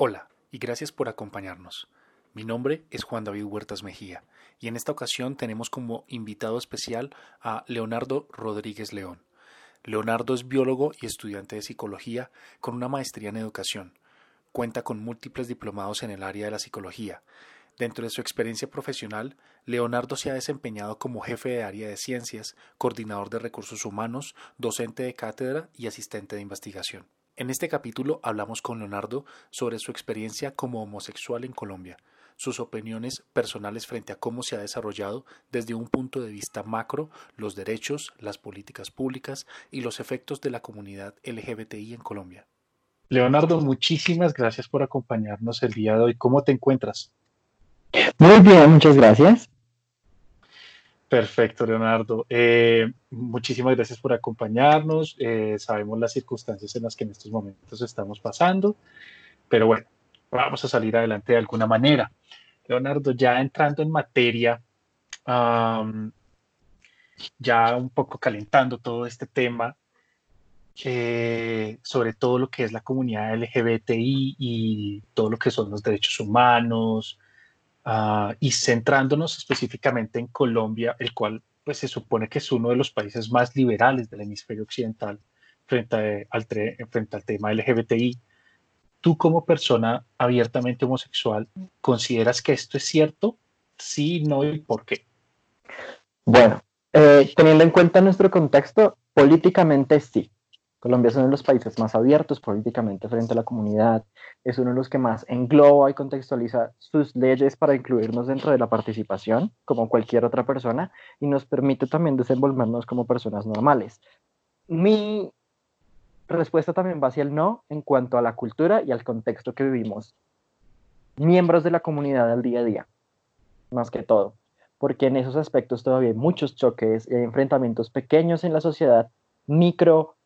Hola y gracias por acompañarnos. Mi nombre es Juan David Huertas Mejía y en esta ocasión tenemos como invitado especial a Leonardo Rodríguez León. Leonardo es biólogo y estudiante de psicología con una maestría en educación. Cuenta con múltiples diplomados en el área de la psicología. Dentro de su experiencia profesional, Leonardo se ha desempeñado como jefe de área de ciencias, coordinador de recursos humanos, docente de cátedra y asistente de investigación. En este capítulo hablamos con Leonardo sobre su experiencia como homosexual en Colombia, sus opiniones personales frente a cómo se ha desarrollado desde un punto de vista macro los derechos, las políticas públicas y los efectos de la comunidad LGBTI en Colombia. Leonardo, muchísimas gracias por acompañarnos el día de hoy. ¿Cómo te encuentras? Muy bien, muchas gracias. Perfecto, Leonardo. Eh, muchísimas gracias por acompañarnos. Eh, sabemos las circunstancias en las que en estos momentos estamos pasando, pero bueno, vamos a salir adelante de alguna manera. Leonardo, ya entrando en materia, ya un poco calentando todo este tema, eh, sobre todo lo que es la comunidad LGBTI y todo lo que son los derechos humanos, Ah, y centrándonos específicamente en Colombia, el cual pues se supone que es uno de los países más liberales del hemisferio occidental frente, al, frente al tema LGBTI. ¿Tú como persona abiertamente homosexual consideras que esto es cierto? Sí, no y por qué. Bueno, eh, teniendo en cuenta nuestro contexto, políticamente sí. Colombia es uno de los países más abiertos políticamente frente a la comunidad, es uno de los que más engloba y contextualiza sus leyes para incluirnos dentro de la participación, como cualquier otra persona, y nos permite también desenvolvernos como personas normales. Mi respuesta también va hacia el no en cuanto a la cultura y al contexto que vivimos, miembros de la comunidad al día a día, más que todo, porque en esos aspectos todavía hay muchos choques y enfrentamientos pequeños en la sociedad, micro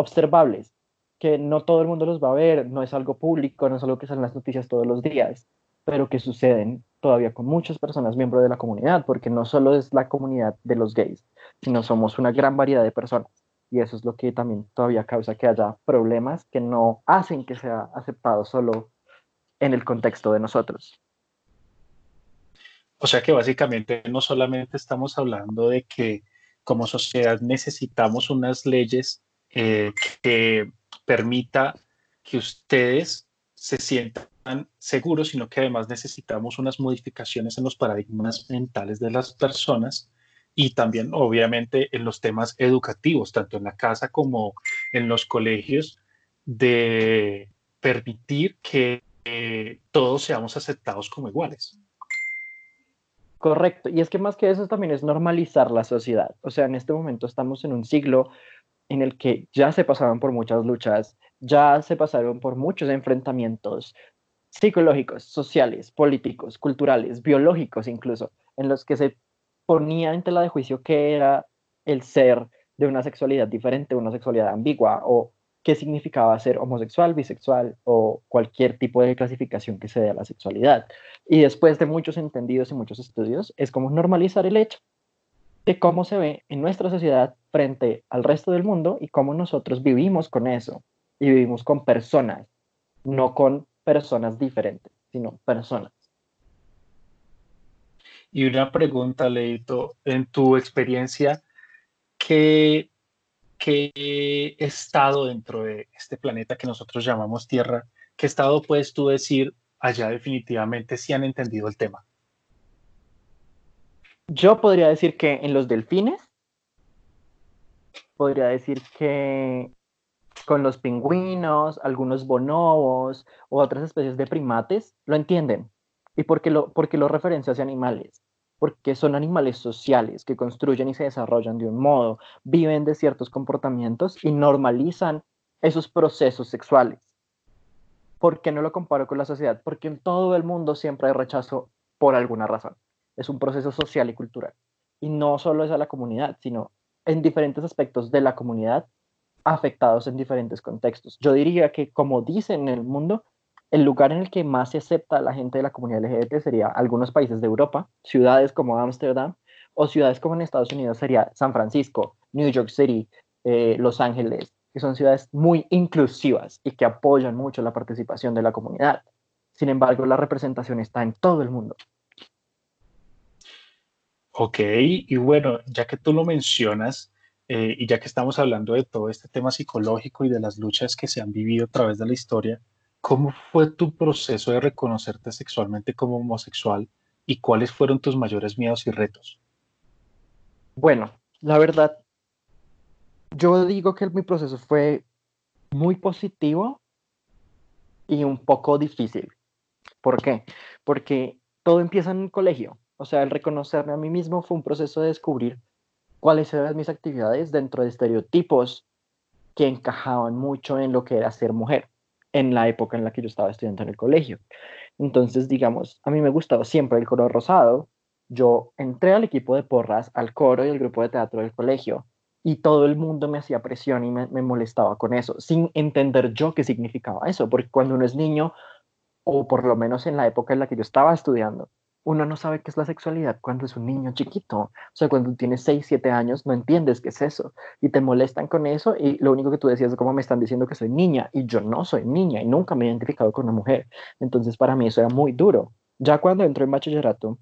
observables, que no todo el mundo los va a ver, no es algo público, no es algo que sale en las noticias todos los días, pero que suceden todavía con muchas personas miembros de la comunidad, porque no solo es la comunidad de los gays, sino somos una gran variedad de personas. Y eso es lo que también todavía causa que haya problemas que no hacen que sea aceptado solo en el contexto de nosotros. O sea que básicamente no solamente estamos hablando de que como sociedad necesitamos unas leyes eh, que permita que ustedes se sientan seguros, sino que además necesitamos unas modificaciones en los paradigmas mentales de las personas y también obviamente en los temas educativos, tanto en la casa como en los colegios, de permitir que eh, todos seamos aceptados como iguales. Correcto, y es que más que eso también es normalizar la sociedad. O sea, en este momento estamos en un siglo en el que ya se pasaron por muchas luchas, ya se pasaron por muchos enfrentamientos psicológicos, sociales, políticos, culturales, biológicos incluso, en los que se ponía en tela de juicio qué era el ser de una sexualidad diferente, una sexualidad ambigua, o qué significaba ser homosexual, bisexual o cualquier tipo de clasificación que se dé a la sexualidad. Y después de muchos entendidos y muchos estudios, es como normalizar el hecho de cómo se ve en nuestra sociedad frente al resto del mundo y cómo nosotros vivimos con eso y vivimos con personas, no con personas diferentes, sino personas. Y una pregunta, Leito, en tu experiencia, ¿qué, ¿qué estado dentro de este planeta que nosotros llamamos Tierra, qué estado puedes tú decir allá definitivamente si han entendido el tema? Yo podría decir que en los delfines, podría decir que con los pingüinos, algunos bonobos o otras especies de primates, lo entienden. ¿Y por qué lo, porque lo referencia hacia animales? Porque son animales sociales que construyen y se desarrollan de un modo, viven de ciertos comportamientos y normalizan esos procesos sexuales. ¿Por qué no lo comparo con la sociedad? Porque en todo el mundo siempre hay rechazo por alguna razón es un proceso social y cultural. Y no solo es a la comunidad, sino en diferentes aspectos de la comunidad afectados en diferentes contextos. Yo diría que, como dicen en el mundo, el lugar en el que más se acepta a la gente de la comunidad LGBT sería algunos países de Europa, ciudades como Ámsterdam, o ciudades como en Estados Unidos sería San Francisco, New York City, eh, Los Ángeles, que son ciudades muy inclusivas y que apoyan mucho la participación de la comunidad. Sin embargo, la representación está en todo el mundo. Ok, y bueno, ya que tú lo mencionas, eh, y ya que estamos hablando de todo este tema psicológico y de las luchas que se han vivido a través de la historia, ¿cómo fue tu proceso de reconocerte sexualmente como homosexual y cuáles fueron tus mayores miedos y retos? Bueno, la verdad, yo digo que mi proceso fue muy positivo y un poco difícil. ¿Por qué? Porque todo empieza en el colegio. O sea, el reconocerme a mí mismo fue un proceso de descubrir cuáles eran mis actividades dentro de estereotipos que encajaban mucho en lo que era ser mujer en la época en la que yo estaba estudiando en el colegio. Entonces, digamos, a mí me gustaba siempre el color rosado. Yo entré al equipo de porras, al coro y al grupo de teatro del colegio y todo el mundo me hacía presión y me, me molestaba con eso, sin entender yo qué significaba eso, porque cuando uno es niño, o por lo menos en la época en la que yo estaba estudiando, uno no sabe qué es la sexualidad cuando es un niño chiquito. O sea, cuando tienes 6, 7 años no entiendes qué es eso y te molestan con eso y lo único que tú decías es como me están diciendo que soy niña y yo no soy niña y nunca me he identificado con una mujer. Entonces para mí eso era muy duro. Ya cuando entro en bachillerato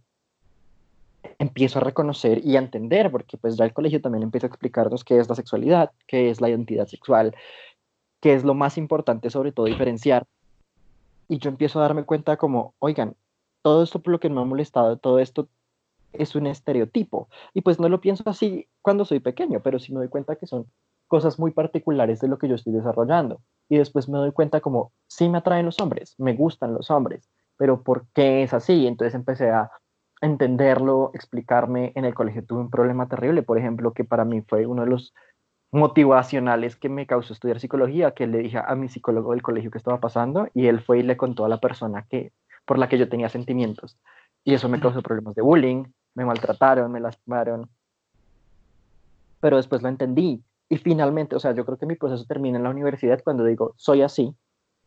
empiezo a reconocer y a entender, porque pues ya el colegio también empieza a explicarnos qué es la sexualidad, qué es la identidad sexual, qué es lo más importante sobre todo diferenciar. Y yo empiezo a darme cuenta como, oigan, todo esto por lo que me ha molestado, todo esto es un estereotipo. Y pues no lo pienso así cuando soy pequeño, pero sí me doy cuenta que son cosas muy particulares de lo que yo estoy desarrollando. Y después me doy cuenta como, sí me atraen los hombres, me gustan los hombres, pero ¿por qué es así? Entonces empecé a entenderlo, explicarme. En el colegio tuve un problema terrible, por ejemplo, que para mí fue uno de los motivacionales que me causó estudiar psicología, que le dije a mi psicólogo del colegio que estaba pasando y él fue y le contó a la persona que por la que yo tenía sentimientos. Y eso me causó problemas de bullying, me maltrataron, me lastimaron. Pero después lo entendí. Y finalmente, o sea, yo creo que mi proceso termina en la universidad cuando digo, soy así,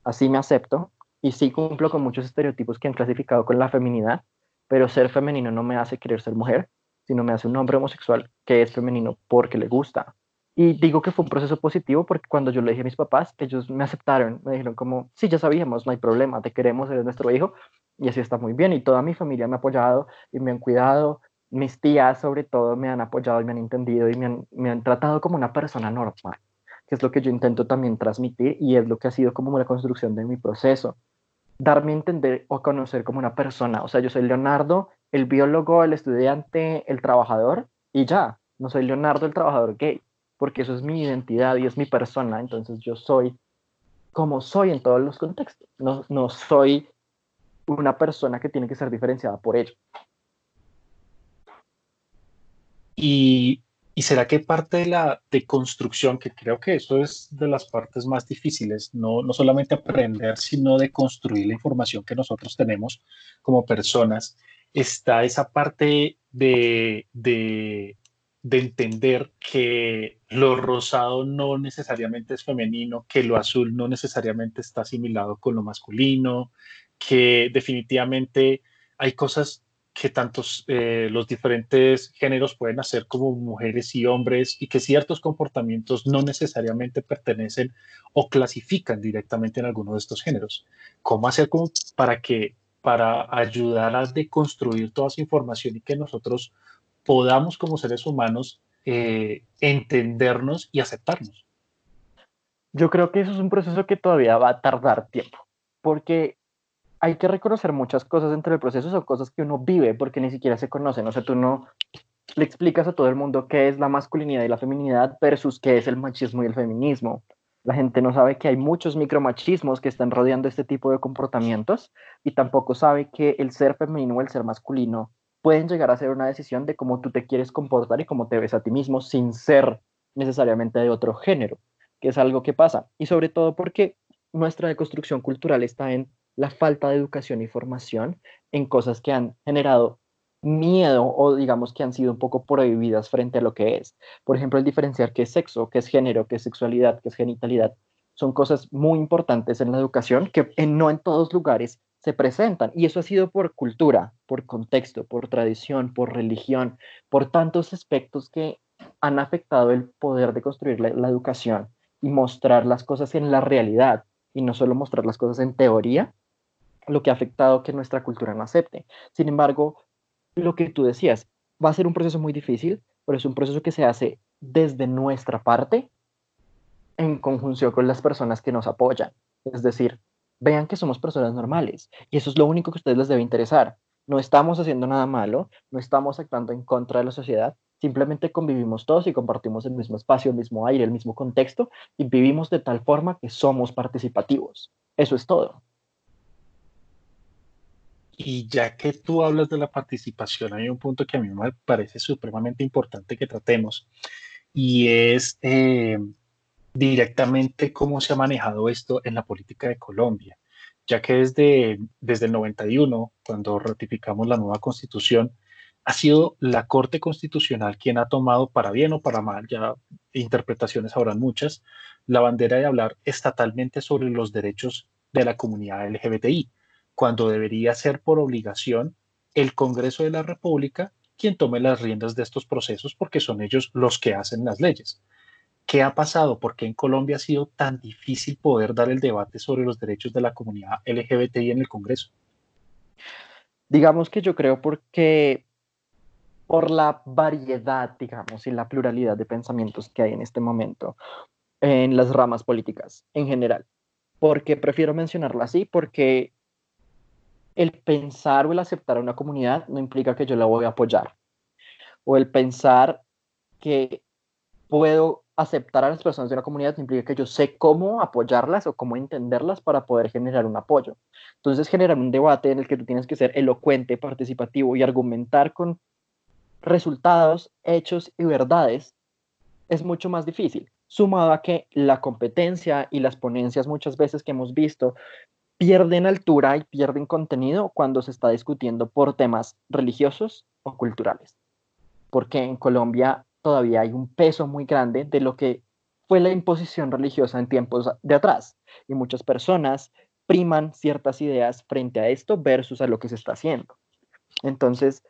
así me acepto, y sí cumplo con muchos estereotipos que han clasificado con la feminidad, pero ser femenino no me hace querer ser mujer, sino me hace un hombre homosexual que es femenino porque le gusta. Y digo que fue un proceso positivo porque cuando yo le dije a mis papás, ellos me aceptaron, me dijeron como, sí, ya sabíamos, no hay problema, te queremos, eres nuestro hijo, y así está muy bien. Y toda mi familia me ha apoyado y me han cuidado, mis tías sobre todo me han apoyado y me han entendido y me han, me han tratado como una persona normal, que es lo que yo intento también transmitir y es lo que ha sido como la construcción de mi proceso. Darme a entender o conocer como una persona. O sea, yo soy Leonardo, el biólogo, el estudiante, el trabajador, y ya, no soy Leonardo el trabajador gay porque eso es mi identidad y es mi persona, entonces yo soy como soy en todos los contextos, no, no soy una persona que tiene que ser diferenciada por ello. Y, y, será que parte de la deconstrucción, que creo que eso es de las partes más difíciles, no, no solamente aprender, sino de construir la información que nosotros tenemos como personas, está esa parte de, de de entender que lo rosado no necesariamente es femenino, que lo azul no necesariamente está asimilado con lo masculino, que definitivamente hay cosas que tantos eh, los diferentes géneros pueden hacer como mujeres y hombres y que ciertos comportamientos no necesariamente pertenecen o clasifican directamente en alguno de estos géneros. ¿Cómo hacer para que para ayudar a deconstruir toda esa información y que nosotros podamos como seres humanos eh, entendernos y aceptarnos. Yo creo que eso es un proceso que todavía va a tardar tiempo, porque hay que reconocer muchas cosas entre el proceso, son cosas que uno vive porque ni siquiera se conocen, o sea, tú no le explicas a todo el mundo qué es la masculinidad y la feminidad versus qué es el machismo y el feminismo. La gente no sabe que hay muchos micromachismos que están rodeando este tipo de comportamientos y tampoco sabe que el ser femenino o el ser masculino pueden llegar a ser una decisión de cómo tú te quieres comportar y cómo te ves a ti mismo sin ser necesariamente de otro género, que es algo que pasa. Y sobre todo porque nuestra deconstrucción cultural está en la falta de educación y formación en cosas que han generado miedo o digamos que han sido un poco prohibidas frente a lo que es. Por ejemplo, el diferenciar qué es sexo, qué es género, qué es sexualidad, qué es genitalidad, son cosas muy importantes en la educación que no en todos lugares se presentan. Y eso ha sido por cultura, por contexto, por tradición, por religión, por tantos aspectos que han afectado el poder de construir la, educación y mostrar las cosas en la realidad y no solo mostrar las cosas en teoría, lo que ha afectado que nuestra cultura no acepte. Sin embargo, lo que tú decías, va a ser un proceso muy difícil, pero es un proceso que se hace desde nuestra parte en conjunción con las personas que nos apoyan. Es decir, vean que somos personas normales y eso es lo único que a ustedes les debe interesar. No estamos haciendo nada malo, no estamos actuando en contra de la sociedad, simplemente convivimos todos y compartimos el mismo espacio, el mismo aire, el mismo contexto y vivimos de tal forma que somos participativos. Eso es todo. Y ya que tú hablas de la participación, hay un punto que a mí me parece supremamente importante que tratemos y es eh, directamente cómo se ha manejado esto en la política de Colombia, ya que desde, desde el 91, cuando ratificamos la nueva constitución, ha sido la Corte Constitucional quien ha tomado, para bien o para mal, ya interpretaciones habrán muchas, la bandera de hablar estatalmente sobre los derechos de la comunidad LGBTI, cuando debería ser por obligación el Congreso de la República quien tome las riendas de estos procesos porque son ellos los que hacen las leyes. ¿Qué ha pasado? ¿Por qué en Colombia ha sido tan difícil poder dar el debate sobre los derechos de la comunidad LGBTI en el Congreso? Digamos que yo creo porque por la variedad, digamos, y la pluralidad de pensamientos que hay en este momento en las ramas políticas en general. Porque prefiero mencionarlo así, porque el pensar o el aceptar a una comunidad no implica que yo la voy a apoyar. O el pensar que puedo aceptar a las personas de una comunidad implica que yo sé cómo apoyarlas o cómo entenderlas para poder generar un apoyo. Entonces, generar un debate en el que tú tienes que ser elocuente, participativo y argumentar con resultados, hechos y verdades es mucho más difícil, sumado a que la competencia y las ponencias muchas veces que hemos visto pierden altura y pierden contenido cuando se está discutiendo por temas religiosos o culturales. Porque en Colombia todavía hay un peso muy grande de lo que fue la imposición religiosa en tiempos de atrás. Y muchas personas priman ciertas ideas frente a esto versus a lo que se está haciendo. Entonces,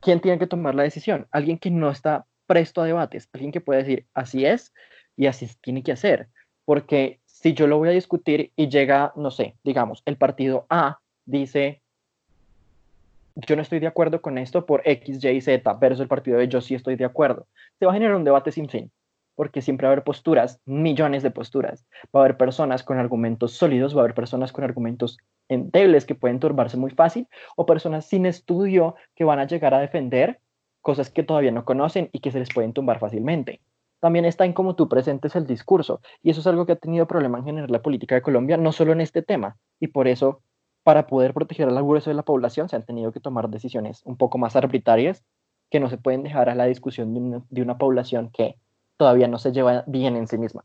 ¿quién tiene que tomar la decisión? Alguien que no está presto a debates, alguien que puede decir, así es y así tiene que hacer. Porque si yo lo voy a discutir y llega, no sé, digamos, el partido A dice, yo no estoy de acuerdo con esto por X, Y, Z, versus el partido de yo sí estoy de acuerdo. Se va a generar un debate sin fin, porque siempre va a haber posturas, millones de posturas. Va a haber personas con argumentos sólidos, va a haber personas con argumentos endebles que pueden turbarse muy fácil, o personas sin estudio que van a llegar a defender cosas que todavía no conocen y que se les pueden tumbar fácilmente. También está en cómo tú presentes el discurso, y eso es algo que ha tenido problema en general la política de Colombia, no solo en este tema, y por eso para poder proteger al grueso de la población se han tenido que tomar decisiones un poco más arbitrarias que no se pueden dejar a la discusión de una, de una población que todavía no se lleva bien en sí misma.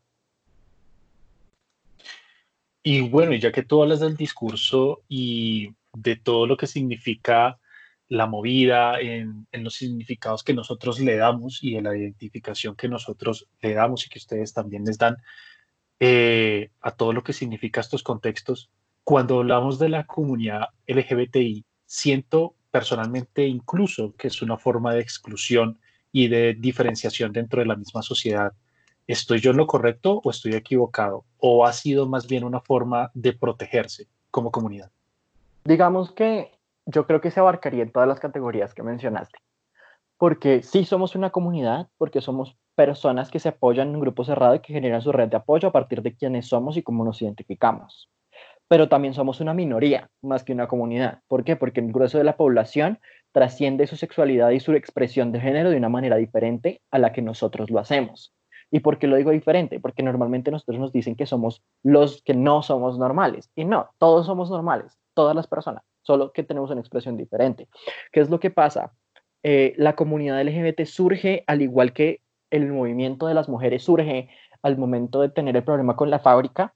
Y bueno, ya que tú hablas del discurso y de todo lo que significa la movida, en, en, los significados que nosotros le damos y en la identificación que nosotros le damos y que ustedes también les dan eh, a todo lo que significa estos contextos, cuando hablamos de la comunidad LGBTI, siento personalmente incluso que es una forma de exclusión y de diferenciación dentro de la misma sociedad. ¿Estoy yo en lo correcto o estoy equivocado? ¿O ha sido más bien una forma de protegerse como comunidad? Digamos que yo creo que se abarcaría en todas las categorías que mencionaste. Porque sí somos una comunidad, porque somos personas que se apoyan en un grupo cerrado y que generan su red de apoyo a partir de quiénes somos y cómo nos identificamos pero también somos una minoría más que una comunidad. ¿Por qué? Porque el grueso de la población trasciende su sexualidad y su expresión de género de una manera diferente a la que nosotros lo hacemos. ¿Y por qué lo digo diferente? Porque normalmente nosotros nos dicen que somos los que no somos normales. Y no, todos somos normales, todas las personas, solo que tenemos una expresión diferente. ¿Qué es lo que pasa? Eh, la comunidad LGBT surge al igual que el movimiento de las mujeres surge al momento de tener el problema con la fábrica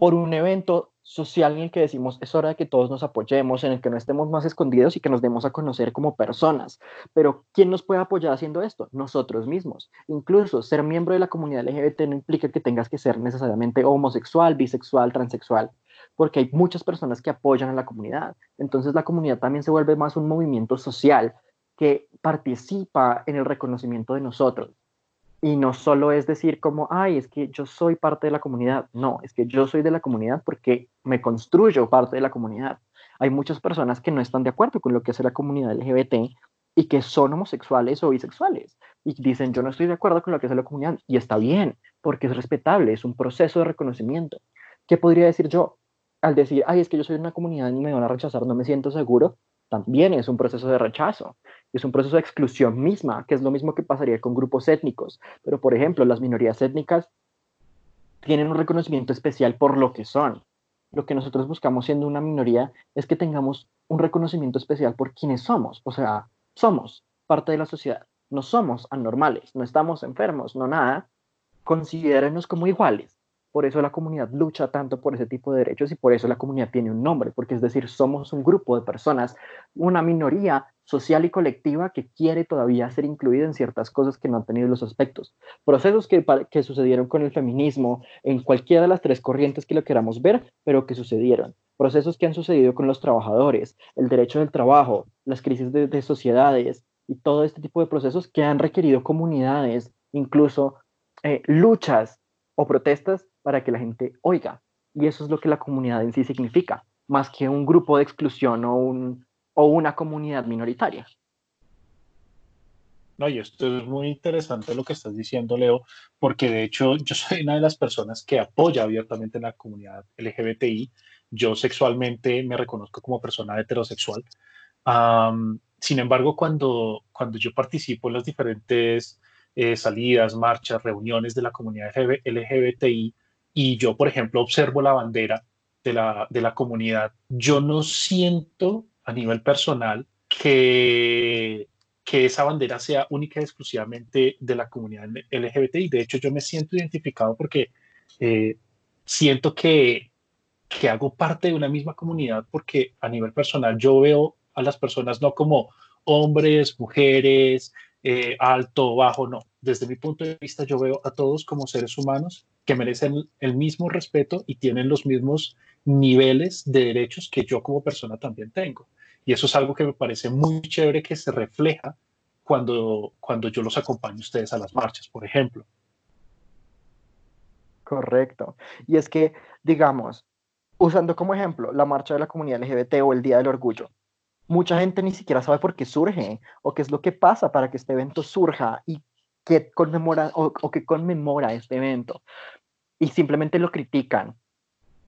por un evento social en el que decimos es hora de que todos nos apoyemos, en el que no estemos más escondidos y que nos demos a conocer como personas. Pero ¿quién nos puede apoyar haciendo esto? Nosotros mismos. Incluso ser miembro de la comunidad LGBT no implica que tengas que ser necesariamente homosexual, bisexual, transexual, porque hay muchas personas que apoyan a la comunidad. Entonces la comunidad también se vuelve más un movimiento social que participa en el reconocimiento de nosotros. Y no solo es decir como, ay, es que yo soy parte de la comunidad. No, es que yo soy de la comunidad porque me construyo parte de la comunidad. Hay muchas personas que no están de acuerdo con lo que hace la comunidad LGBT y que son homosexuales o bisexuales y dicen yo no estoy de acuerdo con lo que hace la comunidad y está bien porque es respetable, es un proceso de reconocimiento. ¿Qué podría decir yo al decir, ay, es que yo soy de una comunidad y me van a rechazar, no me siento seguro? También es un proceso de rechazo, es un proceso de exclusión misma, que es lo mismo que pasaría con grupos étnicos. Pero, por ejemplo, las minorías étnicas tienen un reconocimiento especial por lo que son. Lo que nosotros buscamos siendo una minoría es que tengamos un reconocimiento especial por quienes somos. O sea, somos parte de la sociedad, no somos anormales, no estamos enfermos, no nada, considérenos como iguales. Por eso la comunidad lucha tanto por ese tipo de derechos y por eso la comunidad tiene un nombre, porque es decir, somos un grupo de personas, una minoría social y colectiva que quiere todavía ser incluida en ciertas cosas que no han tenido los aspectos. Procesos que, que sucedieron con el feminismo, en cualquiera de las tres corrientes que lo queramos ver, pero que sucedieron procesos que han sucedido con los trabajadores, el derecho del trabajo, las crisis de, sociedades y todo este tipo de procesos que han requerido comunidades, incluso eh, luchas o protestas para que la gente oiga. Y eso es lo que la comunidad en sí significa, más que un grupo de exclusión o, un, o una comunidad minoritaria. No, y esto es muy interesante lo que estás diciendo, Leo, porque de hecho yo soy una de las personas que apoya abiertamente en la comunidad LGBTI yo sexualmente me reconozco como persona heterosexual. sin embargo, cuando, cuando yo participo en las diferentes eh, salidas, marchas, reuniones de la comunidad LGBTI y yo, por ejemplo, observo la bandera de la, de la comunidad, yo no siento a nivel personal que, que esa bandera sea única y exclusivamente de la comunidad LGBTI. De hecho, yo me siento identificado porque eh, siento que, que hago parte de una misma comunidad porque a nivel personal yo veo a las personas no como hombres, mujeres, eh, alto, bajo, no. Desde mi punto de vista yo veo a todos como seres humanos que merecen el mismo respeto y tienen los mismos niveles de derechos que yo como persona también tengo. Y eso es algo que me parece muy chévere que se refleja cuando, cuando yo los acompaño a ustedes a las marchas, por ejemplo. Correcto. Y es que, digamos, usando como ejemplo la marcha de la comunidad LGBT o el Día del Orgullo. Mucha gente ni siquiera sabe por qué surge o qué es lo que pasa para que este evento surja y qué conmemora o que conmemora este evento. Y simplemente lo critican.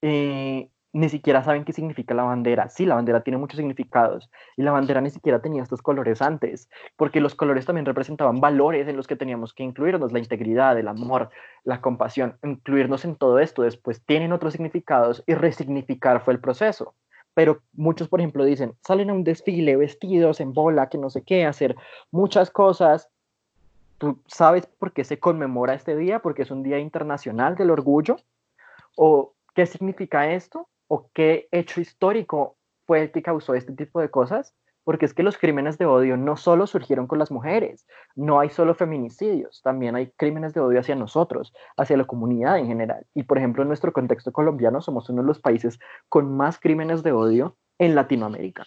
Eh, ni siquiera saben qué significa la bandera. Sí, la bandera tiene muchos significados y la bandera ni siquiera tenía estos colores antes, porque los colores también representaban valores en los que teníamos que incluirnos, la integridad, el amor, la compasión, incluirnos en todo esto. Después tienen otros significados y resignificar fue el proceso. Pero muchos, por ejemplo, dicen, salen a un desfile vestidos en bola, que no sé qué, hacer muchas cosas. ¿Tú sabes por qué se conmemora este día? Porque es un día internacional del orgullo. ¿O qué significa esto? o qué hecho histórico fue el que causó este tipo de cosas, porque es que los crímenes de odio no solo surgieron con las mujeres, no hay solo feminicidios, también hay crímenes de odio hacia nosotros, hacia la comunidad en general. Y por ejemplo, en nuestro contexto colombiano somos uno de los países con más crímenes de odio en Latinoamérica.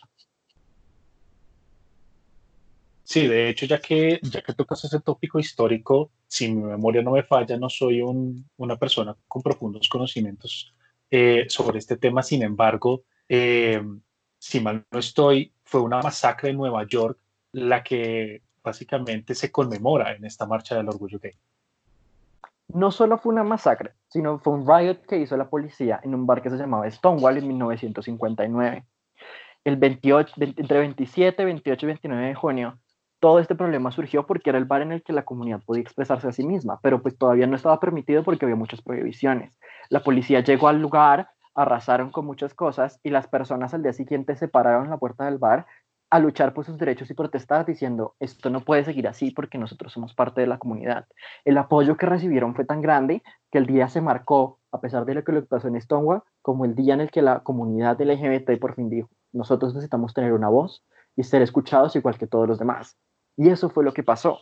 Sí, de hecho, ya que, ya que tocas ese tópico histórico, si mi memoria no me falla, no soy una persona con profundos conocimientos eh, sobre este tema. Sin embargo, eh, si mal no estoy, fue una masacre en Nueva York la que básicamente se conmemora en esta marcha del orgullo gay. No solo fue una masacre, sino fue un riot que hizo la policía en un bar que se llamaba Stonewall en 1959. El 28, entre 27, 28 y 29 de junio todo este problema surgió porque era el bar en el que la comunidad podía expresarse a sí misma, pero pues todavía no estaba permitido porque había muchas prohibiciones. La policía llegó al lugar, arrasaron con muchas cosas y las personas al día siguiente se pararon en la puerta del bar a luchar por sus derechos y protestar diciendo, esto no puede seguir así porque nosotros somos parte de la comunidad. El apoyo que recibieron fue tan grande que el día se marcó, a pesar de lo que le pasó en Stonewall, como el día en el que la comunidad LGBT por fin dijo, nosotros necesitamos tener una voz y ser escuchados igual que todos los demás. Y eso fue lo que pasó.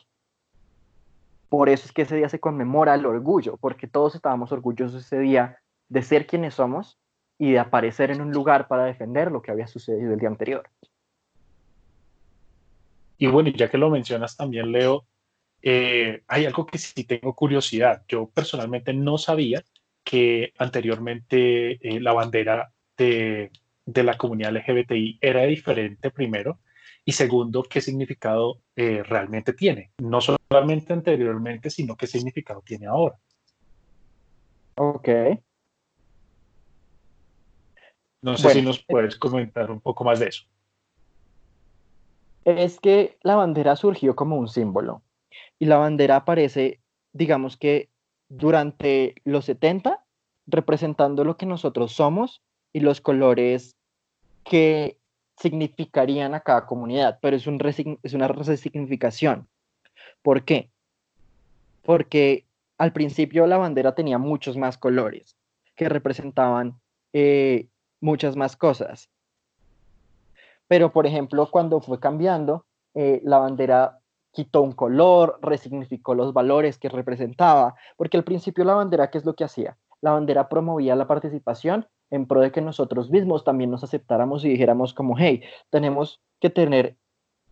Por eso es que ese día se conmemora el orgullo, porque todos estábamos orgullosos ese día de ser quienes somos y de aparecer en un lugar para defender lo que había sucedido el día anterior. Y bueno, ya que lo mencionas también, Leo, eh, hay algo que sí tengo curiosidad. Yo personalmente no sabía que anteriormente eh, la bandera de, de, la comunidad LGBTI era diferente primero y segundo, qué significado eh, realmente tiene. No solamente anteriormente, sino qué significado tiene ahora. Ok. No sé si nos puedes comentar un poco más de eso. Es que la bandera surgió como un símbolo y la bandera aparece, digamos que durante los 70, representando lo que nosotros somos y los colores que significarían a cada comunidad, pero es, un es una resignificación. ¿Por qué? Porque al principio la bandera tenía muchos más colores que representaban eh, muchas más cosas. Pero, por ejemplo, cuando fue cambiando, eh, la bandera quitó un color, resignificó los valores que representaba, porque al principio la bandera, ¿qué es lo que hacía? La bandera promovía la participación en pro de que nosotros mismos también nos aceptáramos y dijéramos como, hey, tenemos que tener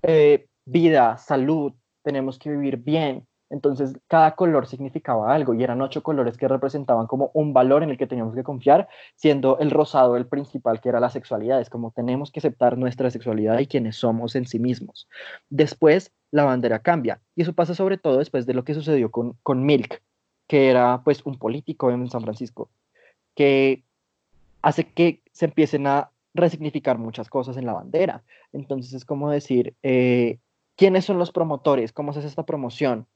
eh, vida, salud, tenemos que vivir bien, entonces, cada color significaba algo y eran ocho colores que representaban como un valor en el que teníamos que confiar, siendo el rosado el principal, que era la sexualidad. Es como tenemos que aceptar nuestra sexualidad y quienes somos en sí mismos. Después, la bandera cambia y eso pasa sobre todo después de lo que sucedió con, con Milk, que era pues un político en San Francisco, que hace que se empiecen a resignificar muchas cosas en la bandera. Entonces es como decir, eh, ¿quiénes son los promotores? ¿Cómo se hace esta promoción?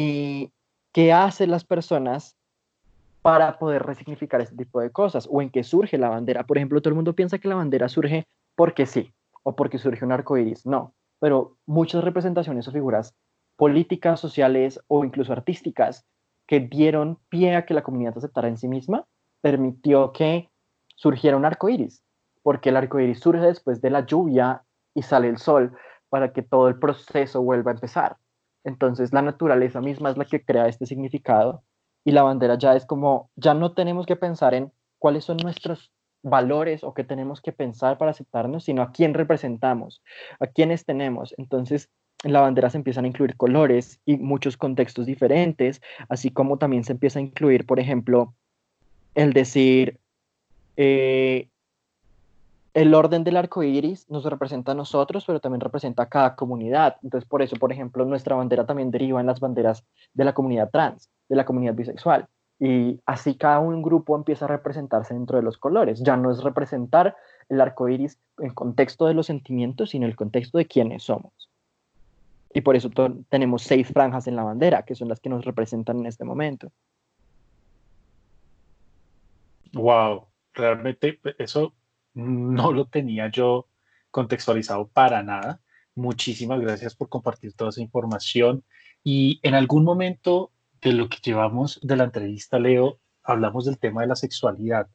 y qué hacen las personas para poder resignificar este tipo de cosas o en qué surge la bandera. Por ejemplo, todo el mundo piensa que la bandera surge porque sí o porque surge un arco iris. No, pero muchas representaciones o figuras políticas, sociales o incluso artísticas que dieron pie a que la comunidad aceptara en sí misma permitió que surgiera un arco iris, porque el arco iris surge después de la lluvia y sale el sol para que todo el proceso vuelva a empezar. Entonces la naturaleza misma es la que crea este significado y la bandera ya es como, ya no tenemos que pensar en cuáles son nuestros valores o qué tenemos que pensar para aceptarnos, sino a quién representamos, a quiénes tenemos. Entonces, en la bandera se empiezan a incluir colores y muchos contextos diferentes, así como también se empieza a incluir, por ejemplo, el decir, eh, el orden del arco iris nos representa a nosotros, pero también representa a cada comunidad. Entonces, por eso, por ejemplo, nuestra bandera también deriva en las banderas de la comunidad trans, de la comunidad bisexual. Y así cada un grupo empieza a representarse dentro de los colores. Ya no es representar el arco iris en contexto de los sentimientos, sino el contexto de quiénes somos. Y por eso tenemos seis franjas en la bandera, que son las que nos representan en este momento. Wow, realmente eso no lo tenía yo contextualizado para nada. Muchísimas gracias por compartir toda esa información. Y en algún momento de lo que llevamos de la entrevista, Leo, hablamos del tema de la sexualidad.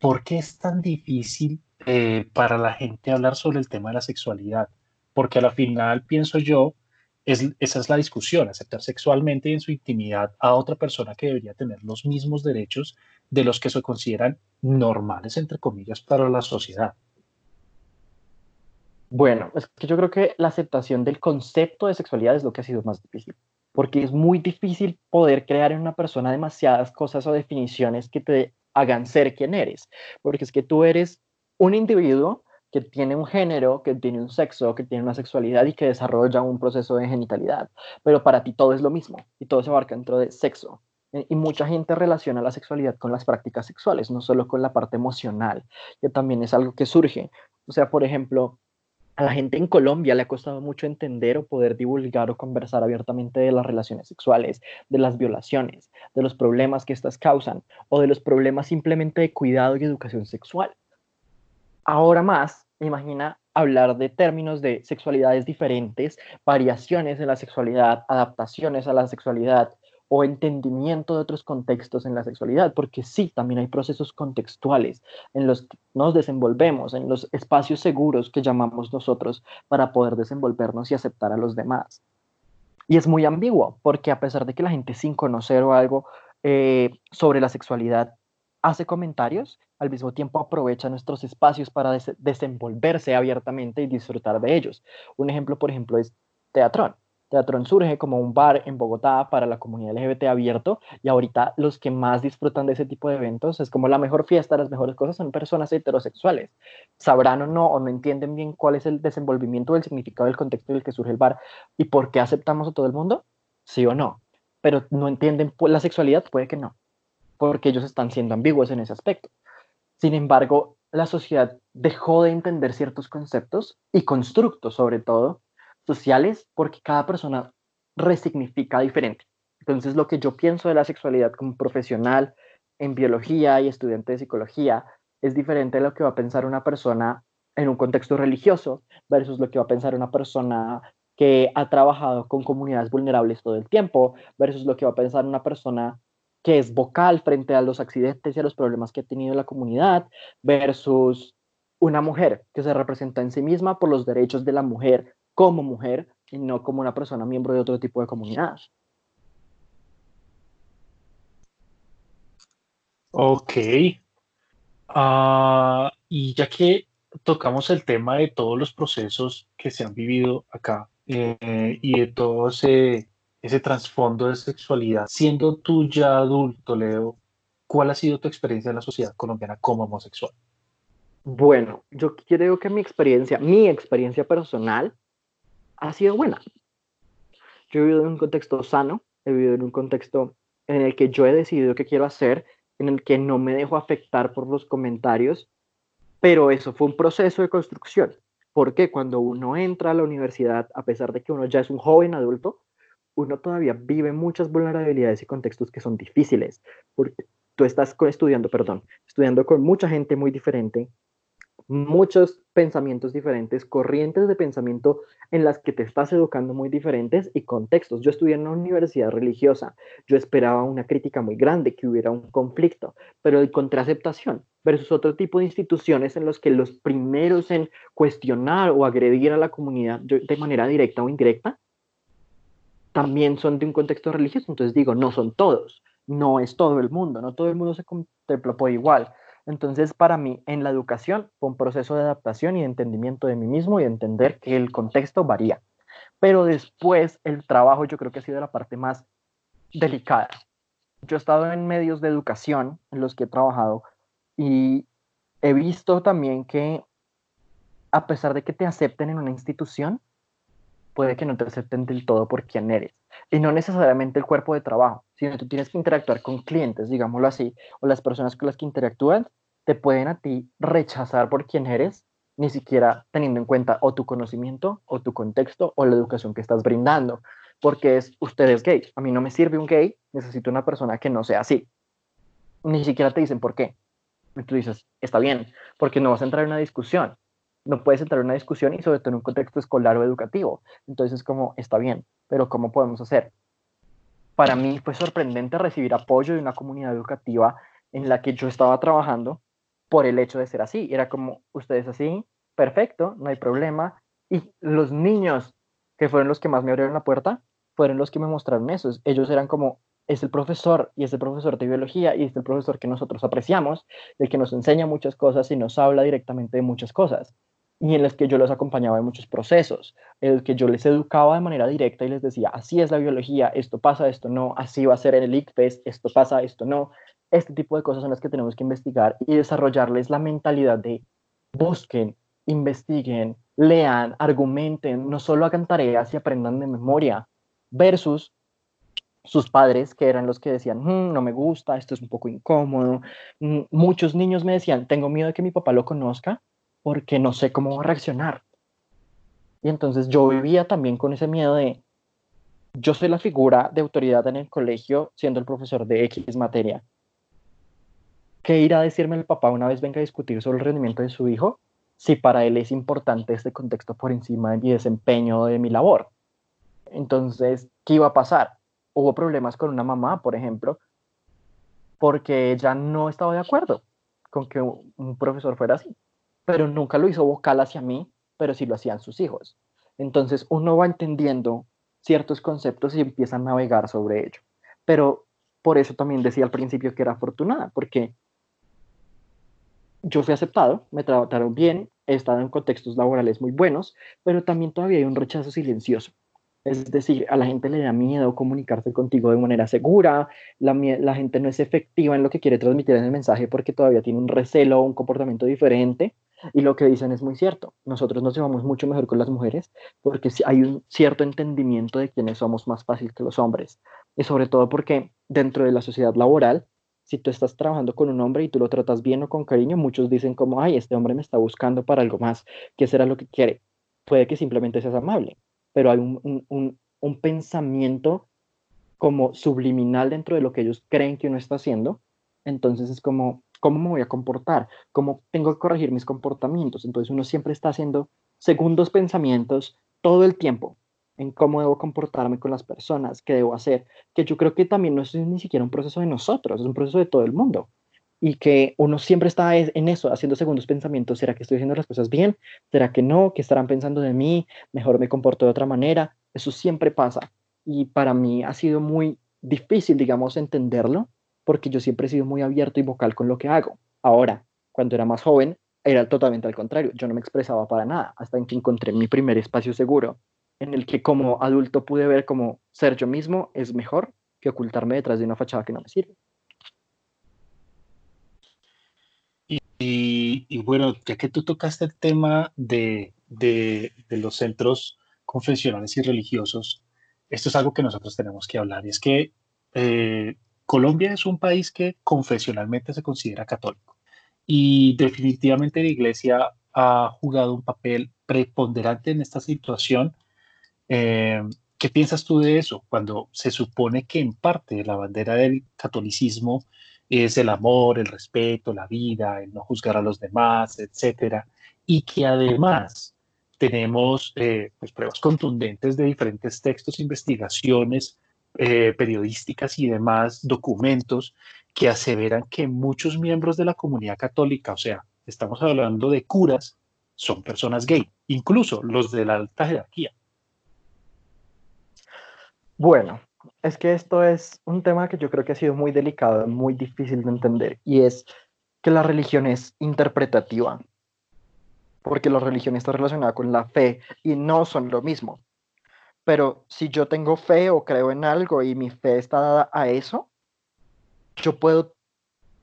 ¿Por qué es tan difícil eh, para la gente hablar sobre el tema de la sexualidad? Porque a la final, pienso yo, es, esa es la discusión, aceptar sexualmente y en su intimidad a otra persona que debería tener los mismos derechos de los que se consideran normales, entre comillas, para la sociedad. Bueno, es que yo creo que la aceptación del concepto de sexualidad es lo que ha sido más difícil, porque es muy difícil poder crear en una persona demasiadas cosas o definiciones que te hagan ser quien eres, porque es que tú eres un individuo que tiene un género, que tiene un sexo, que tiene una sexualidad y que desarrolla un proceso de genitalidad, pero para ti todo es lo mismo y todo se abarca dentro de sexo, y mucha gente relaciona la sexualidad con las prácticas sexuales, no solo con la parte emocional, que también es algo que surge. O sea, por ejemplo, a la gente en Colombia le ha costado mucho entender o poder divulgar o conversar abiertamente de las relaciones sexuales, de las violaciones, de los problemas que estas causan o de los problemas simplemente de cuidado y educación sexual. Ahora más, imagina hablar de términos de sexualidades diferentes, variaciones en la sexualidad, adaptaciones a la sexualidad, o entendimiento de otros contextos en la sexualidad, porque sí, también hay procesos contextuales en los que nos desenvolvemos, en los espacios seguros que llamamos nosotros para poder desenvolvernos y aceptar a los demás. Y es muy ambiguo, porque a pesar de que la gente sin conocer o algo eh, sobre la sexualidad hace comentarios, al mismo tiempo aprovecha nuestros espacios para desenvolverse abiertamente y disfrutar de ellos. Un ejemplo, por ejemplo, es Teatrón. Teatrón surge como un bar en Bogotá para la comunidad LGBT abierto y ahorita los que más disfrutan de ese tipo de eventos es como la mejor fiesta, las mejores cosas son personas heterosexuales. Sabrán o no, o no entienden bien cuál es el desenvolvimiento, el significado, del contexto en el que surge el bar y por qué aceptamos a todo el mundo, sí o no. Pero no entienden la sexualidad, puede que no, porque ellos están siendo ambiguos en ese aspecto. Sin embargo, la sociedad dejó de entender ciertos conceptos y constructos, sobre todo, sociales, porque cada persona resignifica diferente. Entonces, lo que yo pienso de la sexualidad como profesional en biología y estudiante de psicología es diferente de lo que va a pensar una persona en un contexto religioso versus lo que va a pensar una persona que ha trabajado con comunidades vulnerables todo el tiempo versus lo que va a pensar una persona que es vocal frente a los accidentes y a los problemas que ha tenido la comunidad versus una mujer que se representa en sí misma por los derechos de la mujer como mujer y no como una persona miembro de otro tipo de comunidad. Ok. Ah, y ya que tocamos el tema de todos los procesos que se han vivido acá eh, y de todo ese, ese trasfondo de sexualidad, siendo tú ya adulto, Leo, ¿cuál ha sido tu experiencia en la sociedad colombiana como homosexual? Bueno, yo creo que mi experiencia, mi experiencia personal, ha sido buena. Yo he vivido en un contexto sano, he vivido en un contexto en el que yo he decidido qué quiero hacer, en el que no me dejo afectar por los comentarios, pero eso fue un proceso de construcción, porque cuando uno entra a la universidad, a pesar de que uno ya es un joven adulto, uno todavía vive muchas vulnerabilidades y contextos que son difíciles, porque tú estás estudiando, perdón, estudiando con mucha gente muy diferente, muchos pensamientos diferentes, corrientes de pensamiento en las que te estás educando muy diferentes y contextos. Yo estudié en una universidad religiosa, yo esperaba una crítica muy grande, que hubiera un conflicto, pero el contraaceptación versus otro tipo de instituciones en los que los primeros en cuestionar o agredir a la comunidad de manera directa o indirecta también son de un contexto religioso. Entonces digo, no son todos, no es todo el mundo, no todo el mundo se contempla por igual entonces, para mí, en la educación fue un proceso de adaptación y de entendimiento de mí mismo y entender que el contexto varía. Pero después, el trabajo yo creo que ha sido la parte más delicada. Yo he estado en medios de educación en los que he trabajado y he visto también que a pesar de que te acepten en una institución, puede que no te acepten del todo por quién eres. Y no necesariamente el cuerpo de trabajo, sino tú tienes que interactuar con clientes, digámoslo así, o las personas con las que interactúan te pueden a ti rechazar por quién eres, ni siquiera teniendo en cuenta o tu conocimiento, o tu contexto, o la educación que estás brindando. Porque es, usted es gay, a mí no me sirve un gay, necesito una persona que no sea así. Ni siquiera te dicen por qué. Y tú dices, está bien, porque no vas a entrar en una discusión no puedes entrar en una discusión y sobre todo en un contexto escolar o educativo. Entonces, como, está bien, pero ¿cómo podemos hacer? Para mí fue sorprendente recibir apoyo de una comunidad educativa en la que yo estaba trabajando por el hecho de ser así. Era como, ustedes así, perfecto, no hay problema. Y los niños, que fueron los que más me abrieron la puerta, fueron los que me mostraron eso. Ellos eran como, es el profesor y es el profesor de biología y es el profesor que nosotros apreciamos, el que nos enseña muchas cosas y nos habla directamente de muchas cosas y en las que yo los acompañaba en muchos procesos, en los que yo les educaba de manera directa y les decía, así es la biología, esto pasa, esto no, así va a ser el ICFES, esto pasa, esto no. Este tipo de cosas son las que tenemos que investigar y desarrollarles la mentalidad de busquen, investiguen, lean, argumenten, no solo hagan tareas y aprendan de memoria, versus sus padres, que eran los que decían, mm, no me gusta, esto es un poco incómodo. Mm, muchos niños me decían, tengo miedo de que mi papá lo conozca porque no sé cómo va a reaccionar. Y entonces yo vivía también con ese miedo de, yo soy la figura de autoridad en el colegio siendo el profesor de X materia. ¿Qué irá a decirme el papá una vez venga a discutir sobre el rendimiento de su hijo si para él es importante este contexto por encima de mi desempeño de mi labor? Entonces, ¿qué iba a pasar? Hubo problemas con una mamá, por ejemplo, porque ella no estaba de acuerdo con que un profesor fuera así pero nunca lo hizo vocal hacia mí, pero sí lo hacían sus hijos. Entonces uno va entendiendo ciertos conceptos y empieza a navegar sobre ello. Pero por eso también decía al principio que era afortunada, porque yo fui aceptado, me trataron bien, he estado en contextos laborales muy buenos, pero también todavía hay un rechazo silencioso. Es decir, a la gente le da miedo comunicarse contigo de manera segura, la, la, gente no es efectiva en lo que quiere transmitir en el mensaje porque todavía tiene un recelo o un comportamiento diferente. Y lo que dicen es muy cierto. Nosotros nos llevamos mucho mejor con las mujeres porque hay un cierto entendimiento de quiénes somos más fácil que los hombres. Y sobre todo porque dentro de la sociedad laboral, si tú estás trabajando con un hombre y tú lo tratas bien o con cariño, muchos dicen como, ay, este hombre me está buscando para algo más, ¿qué será lo que quiere? Puede que simplemente seas amable, pero hay un, un, un, pensamiento como subliminal dentro de lo que ellos creen que uno está haciendo. Entonces es como, ¿cómo me voy a comportar? ¿Cómo tengo que corregir mis comportamientos? Entonces uno siempre está haciendo segundos pensamientos todo el tiempo en cómo debo comportarme con las personas, qué debo hacer, que yo creo que también no es ni siquiera un proceso de nosotros, es un proceso de todo el mundo. Y que uno siempre está en eso, haciendo segundos pensamientos, ¿será que estoy haciendo las cosas bien? ¿Será que no? ¿Qué estarán pensando de mí? Mejor me comporto de otra manera. Eso siempre pasa. Y para mí ha sido muy difícil, digamos, entenderlo, porque yo siempre he sido muy abierto y vocal con lo que hago. Ahora, cuando era más joven, era totalmente al contrario. Yo no me expresaba para nada, hasta que encontré mi primer espacio seguro, en el que como adulto pude ver como ser yo mismo es mejor que ocultarme detrás de una fachada que no me sirve. Y, bueno, ya que tú tocaste el tema de, de, los centros confesionales y religiosos, esto es algo que nosotros tenemos que hablar. Y es que eh, Colombia es un país que confesionalmente se considera católico. Y definitivamente la iglesia ha jugado un papel preponderante en esta situación eh, ¿Qué piensas tú de eso cuando se supone que en parte la bandera del catolicismo es el amor, el respeto, la vida, el no juzgar a los demás, etcétera, y que además tenemos eh, pues, pruebas contundentes de diferentes textos, investigaciones eh, periodísticas y demás documentos que aseveran que muchos miembros de la comunidad católica, o sea, estamos hablando de curas, son personas gay, incluso los de la alta jerarquía. Bueno, es que esto es un tema que yo creo que ha sido muy delicado, muy difícil de entender, y es que la religión es interpretativa, porque la religión está relacionada con la fe y no son lo mismo. Pero si yo tengo fe o creo en algo y mi fe está dada a eso, yo puedo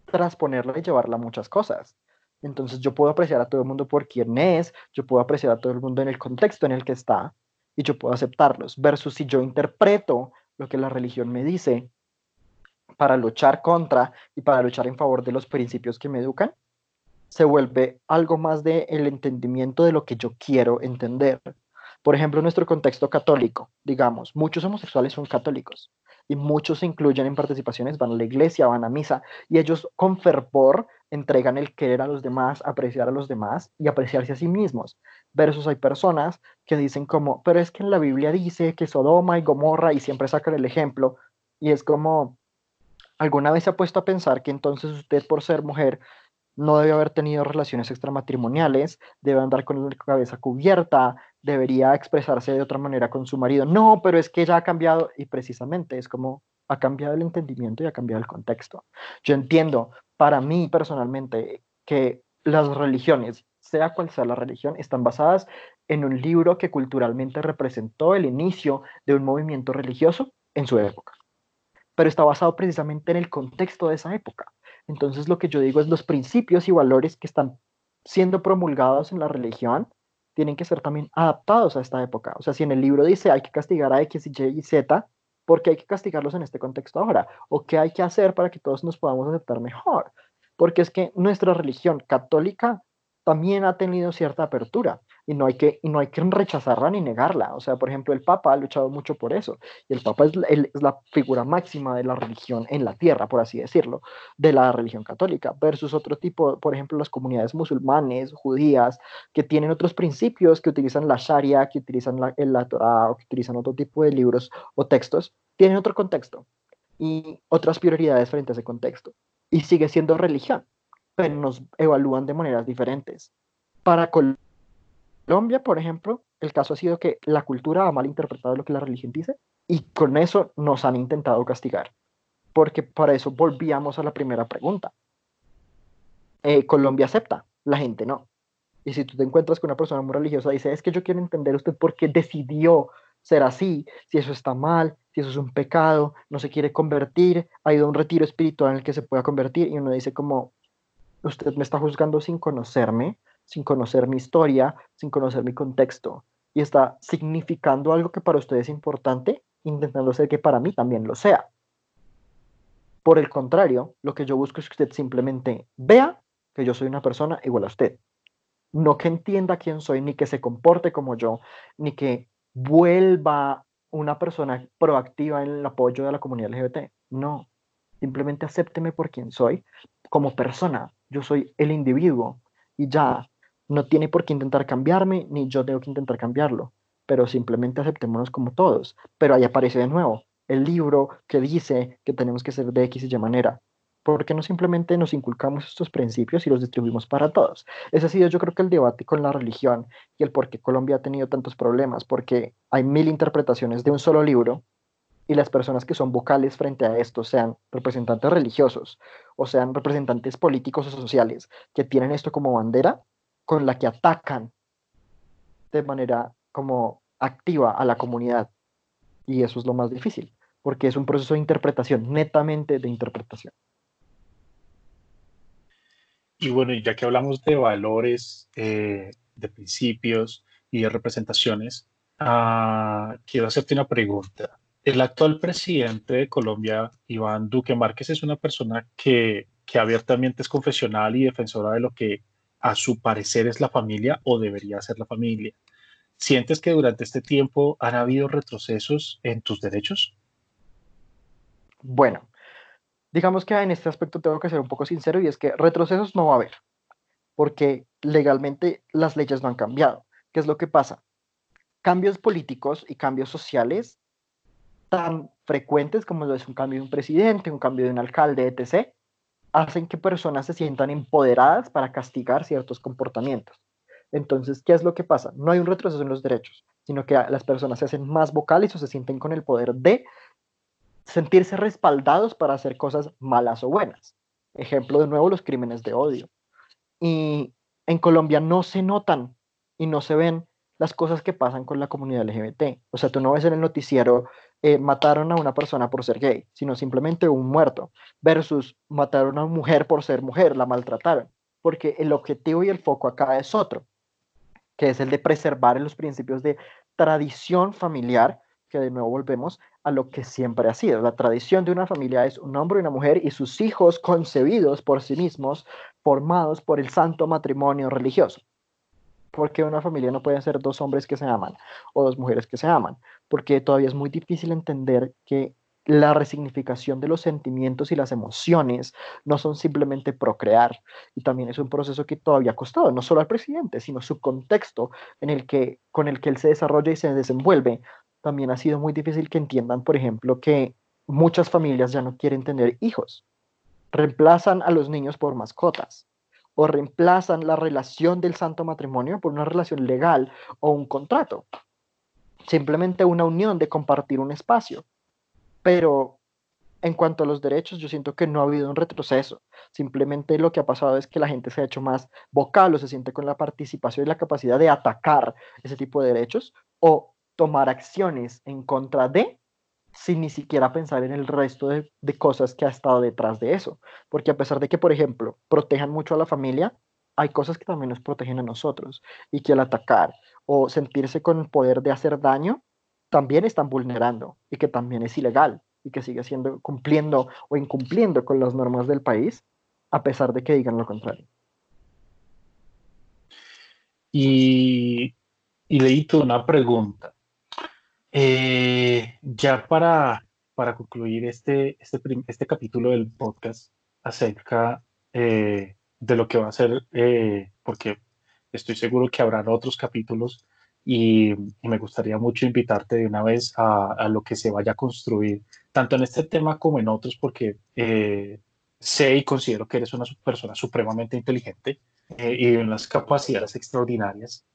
transponerla y llevarla a muchas cosas. Entonces yo puedo apreciar a todo el mundo por quien es, yo puedo apreciar a todo el mundo en el contexto en el que está, y yo puedo aceptarlos, versus si yo interpreto lo que la religión me dice para luchar contra y para luchar en favor de los principios que me educan, se vuelve algo más de el entendimiento de lo que yo quiero entender. Por ejemplo, en nuestro contexto católico, digamos, muchos homosexuales son católicos y muchos se incluyen en participaciones, van a la iglesia, van a misa y ellos con fervor entregan el querer a los demás, apreciar a los demás y apreciarse a sí mismos. Versus hay personas que dicen como, pero es que en la Biblia dice que Sodoma y Gomorra y siempre sacan el ejemplo y es como, ¿alguna vez se ha puesto a pensar que entonces usted por ser mujer no debe haber tenido relaciones extramatrimoniales, debe andar con la cabeza cubierta, debería expresarse de otra manera con su marido? No, pero es que ya ha cambiado y precisamente es como ha cambiado el entendimiento y ha cambiado el contexto. Yo entiendo, para mí personalmente, que las religiones, sea cual sea la religión, están basadas en un libro que culturalmente representó el inicio de un movimiento religioso en su época. Pero está basado precisamente en el contexto de esa época. Entonces lo que yo digo es los principios y valores que están siendo promulgados en la religión tienen que ser también adaptados a esta época. O sea, si en el libro dice hay que castigar a X, Y y Z, ¿Por qué hay que castigarlos en este contexto ahora? ¿O qué hay que hacer para que todos nos podamos aceptar mejor? Porque es que nuestra religión católica también ha tenido cierta apertura y no hay que, y no hay que rechazarla ni negarla. O sea, por ejemplo, el Papa ha luchado mucho por eso y el Papa es, la figura máxima de la religión en la tierra, por así decirlo, de la religión católica, versus otro tipo, por ejemplo, las comunidades musulmanes, judías, que tienen otros principios, que utilizan la Sharia, que utilizan la, la o que utilizan otro tipo de libros o textos, tienen otro contexto y otras prioridades frente a ese contexto. Y sigue siendo religión, pero nos evalúan de maneras diferentes. Para Colombia, por ejemplo, el caso ha sido que la cultura ha malinterpretado lo que la religión dice y con eso nos han intentado castigar. Porque para eso volvíamos a la primera pregunta. Eh, Colombia acepta, la gente no. Y si tú te encuentras con una persona muy religiosa, dice, es que yo quiero entender usted por qué decidió ser así, si eso está mal, si eso es un pecado, no se quiere convertir, ha ido a un retiro espiritual en el que se pueda convertir y uno dice como, usted me está juzgando sin conocerme, sin conocer mi historia, sin conocer mi contexto y está significando algo que para usted es importante, intentando hacer que para mí también lo sea. Por el contrario, lo que yo busco es que usted simplemente vea que yo soy una persona igual a usted. No que entienda quién soy, ni que se comporte como yo, ni que vuelva una persona proactiva en el apoyo de la comunidad LGBT. No, simplemente acépteme por quien soy, como persona. Yo soy el individuo y ya, no tiene por qué intentar cambiarme, ni yo tengo que intentar cambiarlo, pero simplemente aceptémonos como todos. Pero ahí aparece de nuevo el libro que dice que tenemos que ser de X y Y manera. ¿Por qué no simplemente nos inculcamos estos principios y los distribuimos para todos? Ese ha sido yo creo que el debate con la religión y el por qué Colombia ha tenido tantos problemas, porque hay mil interpretaciones de un solo libro y las personas que son vocales frente a esto, sean representantes religiosos o sean representantes políticos o sociales, que tienen esto como bandera, con la que atacan de manera como activa a la comunidad. Y eso es lo más difícil, porque es un proceso de interpretación, netamente de interpretación. Y bueno, ya que hablamos de valores, eh, de principios y de representaciones, uh, quiero hacerte una pregunta. El actual presidente de Colombia, Iván Duque Márquez, es una persona que, que abiertamente es confesional y defensora de lo que a su parecer es la familia o debería ser la familia. ¿Sientes que durante este tiempo han habido retrocesos en tus derechos? Bueno, digamos que en este aspecto tengo que ser un poco sincero y es que retrocesos no va a haber, porque legalmente las leyes no han cambiado. ¿Qué es lo que pasa? Cambios políticos y cambios sociales tan frecuentes como lo es un cambio de un presidente, un cambio de un alcalde, etc., hacen que personas se sientan empoderadas para castigar ciertos comportamientos. Entonces, ¿qué es lo que pasa? No hay un retroceso en los derechos, sino que las personas se hacen más vocales o se sienten con el poder de sentirse respaldados para hacer cosas malas o buenas. Ejemplo de nuevo, los crímenes de odio. Y en Colombia no se notan y no se ven las cosas que pasan con la comunidad LGBT. O sea, tú no ves en el noticiero eh, mataron a una persona por ser gay, sino simplemente un muerto, versus mataron a una mujer por ser mujer, la maltrataron, porque el objetivo y el foco acá es otro, que es el de preservar los principios de tradición familiar, que de nuevo volvemos a lo que siempre ha sido. La tradición de una familia es un hombre y una mujer y sus hijos concebidos por sí mismos, formados por el santo matrimonio religioso. Porque una familia no puede ser dos hombres que se aman o dos mujeres que se aman, porque todavía es muy difícil entender que la resignificación de los sentimientos y las emociones no son simplemente procrear. Y también es un proceso que todavía ha costado, no solo al presidente, sino su contexto en el que, con el que él se desarrolla y se desenvuelve. También ha sido muy difícil que entiendan, por ejemplo, que muchas familias ya no quieren tener hijos. Reemplazan a los niños por mascotas o reemplazan la relación del santo matrimonio por una relación legal o un contrato. Simplemente una unión de compartir un espacio. Pero en cuanto a los derechos, yo siento que no ha habido un retroceso. Simplemente lo que ha pasado es que la gente se ha hecho más vocal o se siente con la participación y la capacidad de atacar ese tipo de derechos o tomar acciones en contra de sin ni siquiera pensar en el resto de, cosas que ha estado detrás de eso. Porque a pesar de que, por ejemplo, protejan mucho a la familia, hay cosas que también nos protegen a nosotros y que al atacar o sentirse con el poder de hacer daño, también están vulnerando y que también es ilegal y que sigue siendo cumpliendo o incumpliendo con las normas del país, a pesar de que digan lo contrario. Y, y leí una pregunta. Eh, ya para, para concluir este, este, este, capítulo del podcast acerca eh, de lo que va a ser, eh, porque estoy seguro que habrán otros capítulos y, me gustaría mucho invitarte de una vez a, a, lo que se vaya a construir, tanto en este tema como en otros, porque sé y considero que eres una persona supremamente inteligente y en unas capacidades extraordinarias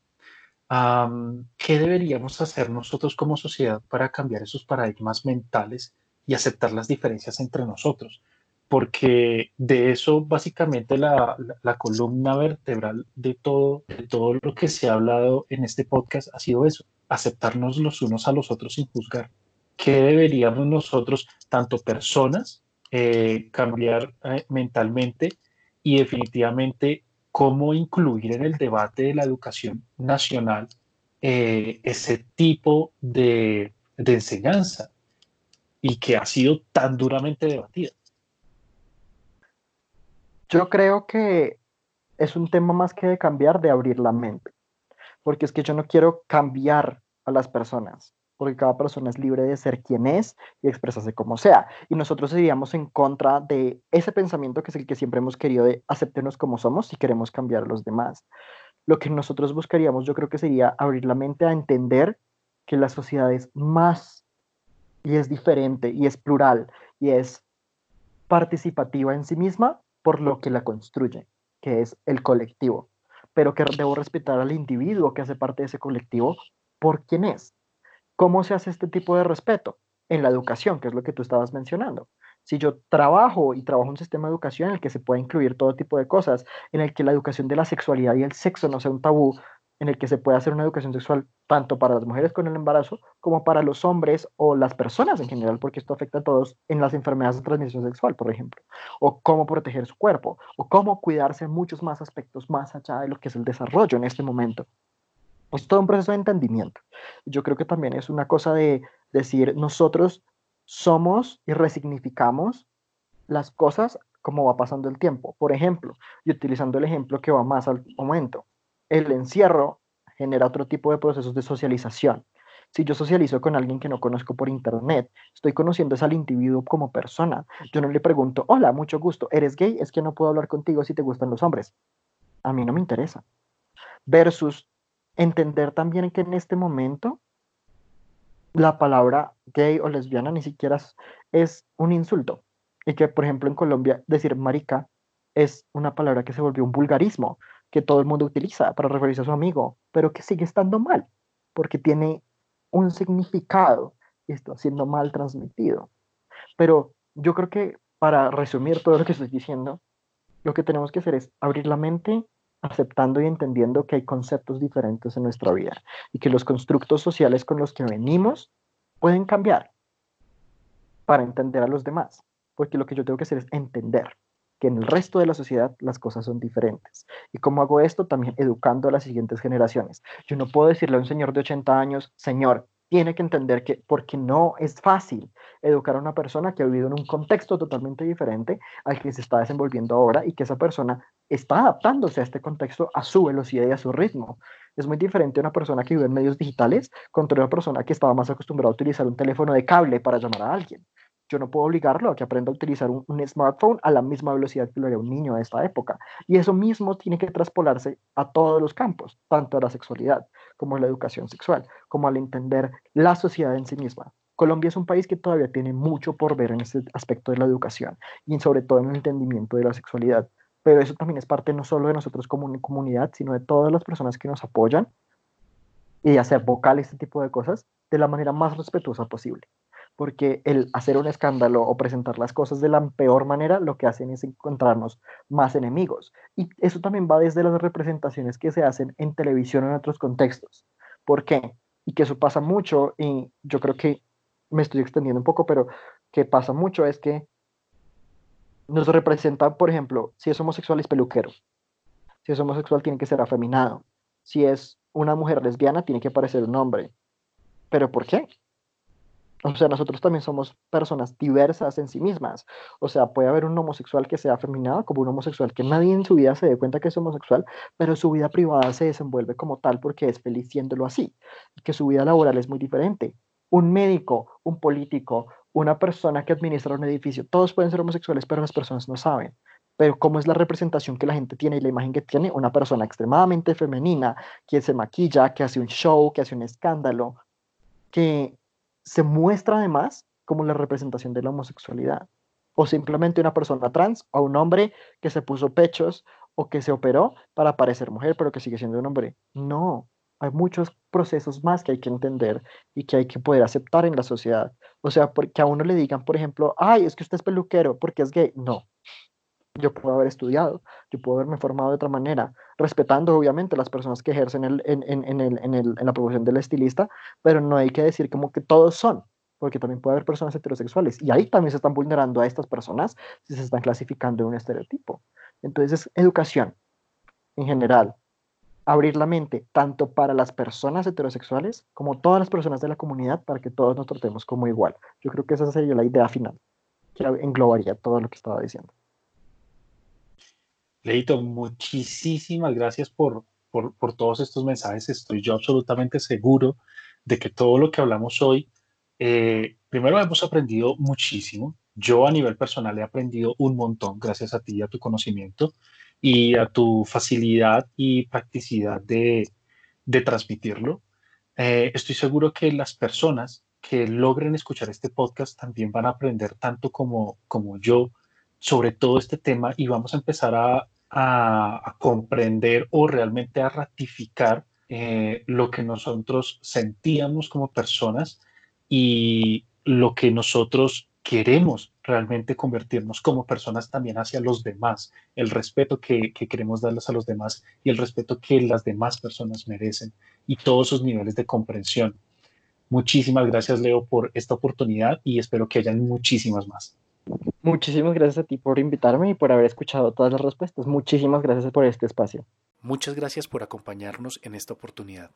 ¿Qué deberíamos hacer nosotros como sociedad para cambiar esos paradigmas mentales y aceptar las diferencias entre nosotros? Porque de eso básicamente la, columna vertebral de todo, todo lo que se ha hablado en este podcast ha sido eso, aceptarnos los unos a los otros sin juzgar. ¿Qué deberíamos nosotros, tanto personas, eh, cambiar eh, mentalmente y definitivamente cómo incluir en el debate de la educación nacional eh, ese tipo de, de enseñanza y que ha sido tan duramente debatida? Yo creo que es un tema más que de cambiar, de abrir la mente. Porque es que yo no quiero cambiar a las personas, porque cada persona es libre de ser quien es y expresarse como sea. Y nosotros iríamos en contra de ese pensamiento que es el que siempre hemos querido de aceptarnos como somos si queremos cambiar a los demás. Lo que nosotros buscaríamos yo creo que sería abrir la mente a entender que la sociedad es más y es diferente y es plural y es participativa en sí misma por lo que la construye, que es el colectivo, pero que debo respetar al individuo que hace parte de ese colectivo por quién es. ¿Cómo se hace este tipo de respeto? En la educación, que es lo que tú estabas mencionando. Si yo trabajo y trabajo un sistema de educación en el que se pueda incluir todo tipo de cosas, en el que la educación de la sexualidad y el sexo no sea un tabú, en el que se puede hacer una educación sexual tanto para las mujeres con el embarazo como para los hombres o las personas en general, porque esto afecta a todos en las enfermedades de transmisión sexual, por ejemplo, o cómo proteger su cuerpo, o cómo cuidarse en muchos más aspectos más allá de lo que es el desarrollo en este momento. Es todo un proceso de entendimiento. Yo creo que también es una cosa de decir, nosotros somos y resignificamos las cosas como va pasando el tiempo. Por ejemplo, y utilizando el ejemplo que va más al momento, el encierro genera otro tipo de procesos de socialización. Si yo socializo con alguien que no conozco por internet, estoy conociendo al individuo como persona. Yo no le pregunto, hola, mucho gusto, ¿eres gay? Es que no puedo hablar contigo si te gustan los hombres. A mí no me interesa. Versus entender también que en este momento la palabra gay o lesbiana ni siquiera es un insulto. Y que, por ejemplo, en Colombia decir marica es una palabra que se volvió un vulgarismo que todo el mundo utiliza para referirse a su amigo, pero que sigue estando mal, porque tiene un significado y está siendo mal transmitido. Pero yo creo que para resumir todo lo que estoy diciendo, lo que tenemos que hacer es abrir la mente aceptando y entendiendo que hay conceptos diferentes en nuestra vida y que los constructos sociales con los que venimos pueden cambiar para entender a los demás, porque lo que yo tengo que hacer es entender que en el resto de la sociedad las cosas son diferentes. ¿Y cómo hago esto? También educando a las siguientes generaciones. Yo no puedo decirle a un señor de 80 años, señor, tiene que entender que porque no es fácil educar a una persona que ha vivido en un contexto totalmente diferente al que se está desenvolviendo ahora y que esa persona está adaptándose a este contexto a su velocidad y a su ritmo. Es muy diferente una persona que vive en medios digitales contra una persona que estaba más acostumbrada a utilizar un teléfono de cable para llamar a alguien yo no puedo obligarlo a que aprenda a utilizar un, smartphone a la misma velocidad que lo haría un niño de esta época. Y eso mismo tiene que traspolarse a todos los campos, tanto a la sexualidad como a la educación sexual, como al entender la sociedad en sí misma. Colombia es un país que todavía tiene mucho por ver en ese aspecto de la educación y sobre todo en el entendimiento de la sexualidad. Pero eso también es parte no solo de nosotros como comunidad, sino de todas las personas que nos apoyan y hacer vocal este tipo de cosas de la manera más respetuosa posible porque el hacer un escándalo o presentar las cosas de la peor manera lo que hacen es encontrarnos más enemigos. Y eso también va desde las representaciones que se hacen en televisión o en otros contextos. ¿Por qué? Y que eso pasa mucho, y yo creo que me estoy extendiendo un poco, pero que pasa mucho es que nos representan, por ejemplo, si es homosexual es peluquero, si es homosexual tiene que ser afeminado, si es una mujer lesbiana tiene que parecer un hombre. ¿Pero por qué? O sea, nosotros también somos personas diversas en sí mismas. O sea, puede haber un homosexual que sea afeminado como un homosexual que nadie en su vida se dé cuenta que es homosexual, pero su vida privada se desenvuelve como tal porque es feliz siéndolo así. Y que su vida laboral es muy diferente. Un médico, un político, una persona que administra un edificio, todos pueden ser homosexuales, pero las personas no saben. Pero cómo es la representación que la gente tiene y la imagen que tiene una persona extremadamente femenina, que se maquilla, que hace un show, que hace un escándalo, que se muestra además como la representación de la homosexualidad. O simplemente una persona trans o un hombre que se puso pechos o que se operó para parecer mujer, pero que sigue siendo un hombre. No, hay muchos procesos más que hay que entender y que hay que poder aceptar en la sociedad. O sea, porque a uno le digan, por ejemplo, ay, es que usted es peluquero porque es gay. No, yo puedo haber estudiado, yo puedo haberme formado de otra manera, respetando obviamente las personas que ejercen el, en, en, el, en, la profesión del estilista, pero no hay que decir como que todos son, porque también puede haber personas heterosexuales y ahí también se están vulnerando a estas personas si se están clasificando en un estereotipo. Entonces, educación en general, abrir la mente tanto para las personas heterosexuales como todas las personas de la comunidad para que todos nos tratemos como igual. Yo creo que esa sería la idea final, que englobaría todo lo que estaba diciendo. Leito, muchísimas gracias por, por, por todos estos mensajes. Estoy yo absolutamente seguro de que todo lo que hablamos hoy, eh, primero hemos aprendido muchísimo. Yo a nivel personal he aprendido un montón gracias a ti y a tu conocimiento y a tu facilidad y practicidad de, de transmitirlo. Eh, estoy seguro que las personas que logren escuchar este podcast también van a aprender tanto como, como yo sobre todo este tema y vamos a empezar a, comprender o realmente a ratificar eh, lo que nosotros sentíamos como personas y lo que nosotros queremos realmente convertirnos como personas también hacia los demás, el respeto que, que, queremos darles a los demás y el respeto que las demás personas merecen y todos sus niveles de comprensión. Muchísimas gracias, Leo, por esta oportunidad y espero que hayan muchísimas más. Muchísimas gracias a ti por invitarme y por haber escuchado todas las respuestas. Muchísimas gracias por este espacio. Muchas gracias por acompañarnos en esta oportunidad.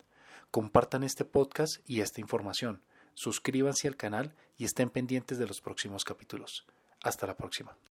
Compartan este podcast y esta información. Suscríbanse al canal y estén pendientes de los próximos capítulos. Hasta la próxima.